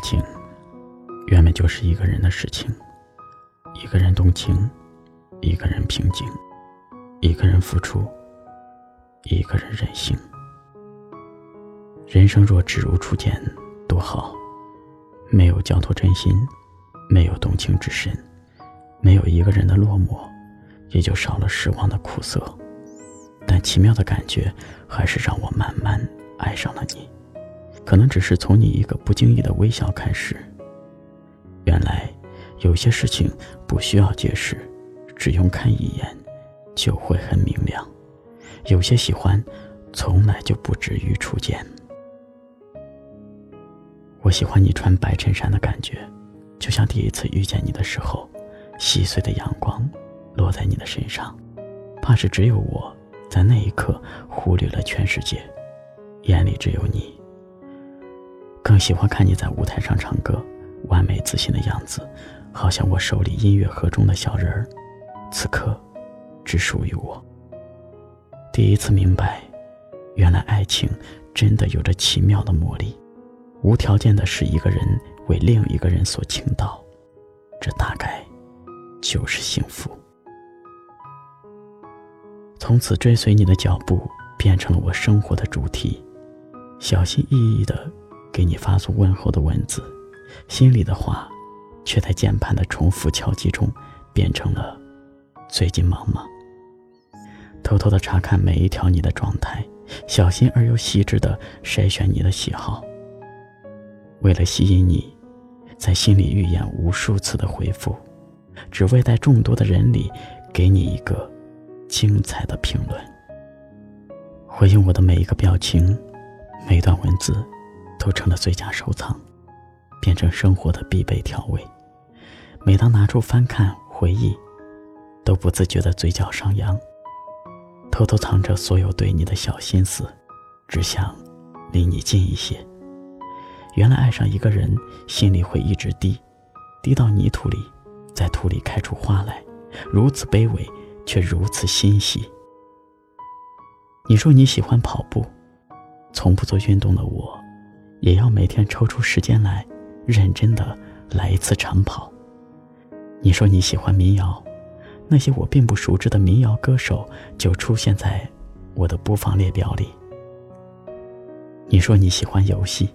情，原本就是一个人的事情。一个人动情，一个人平静，一个人付出，一个人任性。人生若只如初见，多好！没有交托真心，没有动情之深，没有一个人的落寞，也就少了失望的苦涩。但奇妙的感觉，还是让我慢慢爱上了你。可能只是从你一个不经意的微笑开始。原来，有些事情不需要解释，只用看一眼，就会很明亮。有些喜欢，从来就不止于初见。我喜欢你穿白衬衫的感觉，就像第一次遇见你的时候，细碎的阳光落在你的身上，怕是只有我在那一刻忽略了全世界，眼里只有你。更喜欢看你在舞台上唱歌，完美自信的样子，好像我手里音乐盒中的小人儿，此刻只属于我。第一次明白，原来爱情真的有着奇妙的魔力，无条件的使一个人为另一个人所倾倒，这大概就是幸福。从此追随你的脚步，变成了我生活的主题，小心翼翼的。给你发送问候的文字，心里的话，却在键盘的重复敲击中，变成了“最近忙吗？”偷偷的查看每一条你的状态，小心而又细致的筛选你的喜好。为了吸引你，在心里预演无数次的回复，只为在众多的人里给你一个精彩的评论。回应我的每一个表情，每一段文字。都成了最佳收藏，变成生活的必备调味。每当拿出翻看回忆，都不自觉的嘴角上扬，偷偷藏着所有对你的小心思，只想离你近一些。原来爱上一个人，心里会一直滴，滴到泥土里，在土里开出花来，如此卑微，却如此欣喜。你说你喜欢跑步，从不做运动的我。也要每天抽出时间来，认真的来一次长跑。你说你喜欢民谣，那些我并不熟知的民谣歌手就出现在我的播放列表里。你说你喜欢游戏，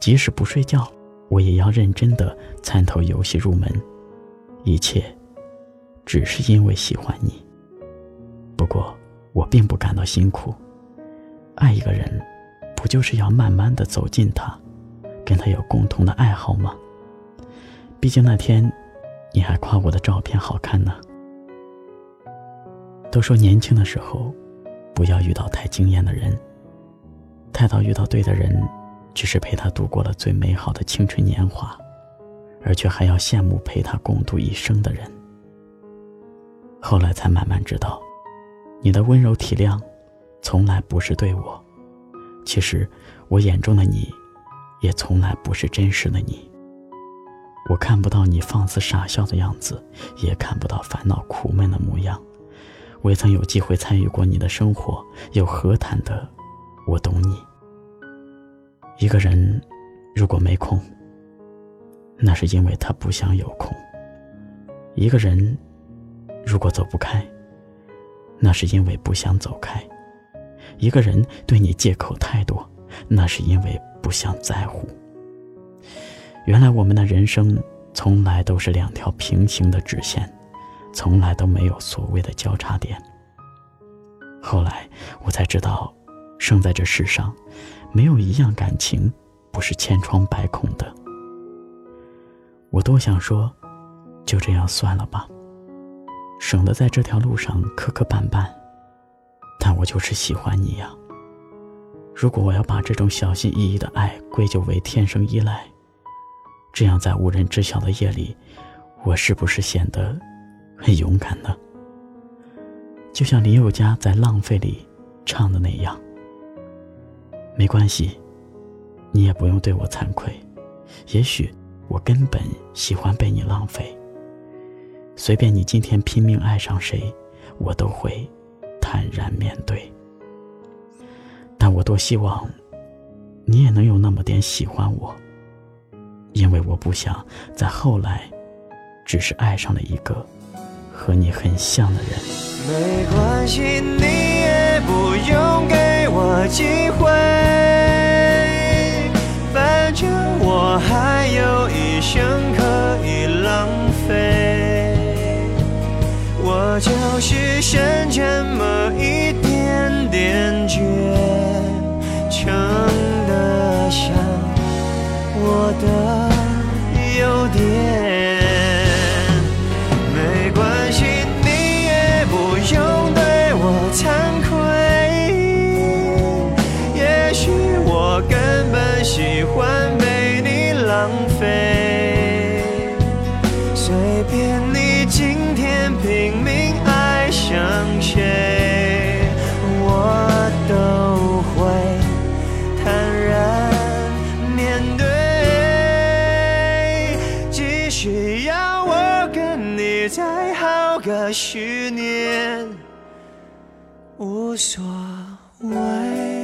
即使不睡觉，我也要认真的参透游戏入门。一切，只是因为喜欢你。不过，我并不感到辛苦，爱一个人。不就是要慢慢的走近他，跟他有共同的爱好吗？毕竟那天，你还夸我的照片好看呢。都说年轻的时候，不要遇到太惊艳的人。太早遇到对的人，只是陪他度过了最美好的青春年华，而却还要羡慕陪他共度一生的人。后来才慢慢知道，你的温柔体谅，从来不是对我。其实，我眼中的你，也从来不是真实的你。我看不到你放肆傻笑的样子，也看不到烦恼苦闷的模样。未曾有机会参与过你的生活，又何谈的我懂你？一个人如果没空，那是因为他不想有空；一个人如果走不开，那是因为不想走开。一个人对你借口太多，那是因为不想在乎。原来我们的人生从来都是两条平行的直线，从来都没有所谓的交叉点。后来我才知道，生在这世上，没有一样感情不是千疮百孔的。我多想说，就这样算了吧，省得在这条路上磕磕绊绊。但我就是喜欢你呀。如果我要把这种小心翼翼的爱归咎为天生依赖，这样在无人知晓的夜里，我是不是显得很勇敢呢？就像林宥嘉在《浪费》里唱的那样。没关系，你也不用对我惭愧。也许我根本喜欢被你浪费。随便你今天拼命爱上谁，我都会。坦然面对，但我多希望，你也能有那么点喜欢我。因为我不想在后来，只是爱上了一个和你很像的人。没关系，你也不用给我机会，反正我还有一生可以浪费。我就是剩这么一点点倔，撑得像我的优点。没关系，你也不用对我惭愧。也许我根本喜欢被你浪费，随便你今天拼命想谁，我都会坦然面对。即使要我跟你再耗个十年，无所谓。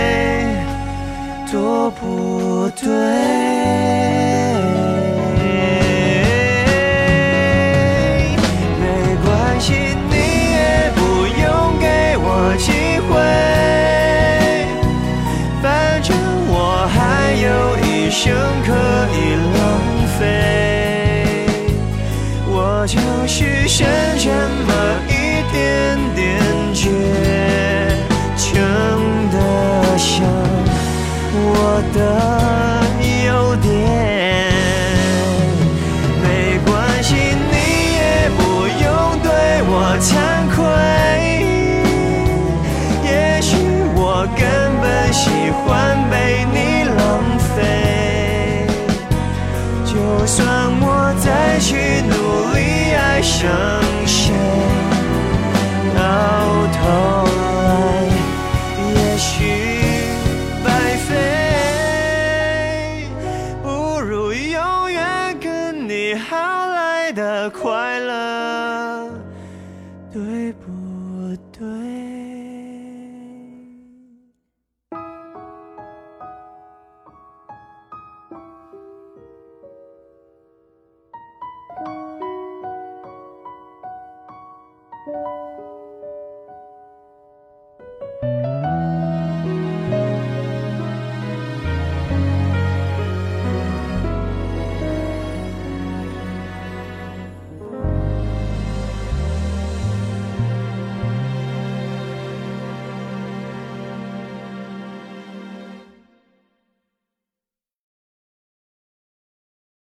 多不对。喜欢被你浪费。就算我再去努力爱上谁，到头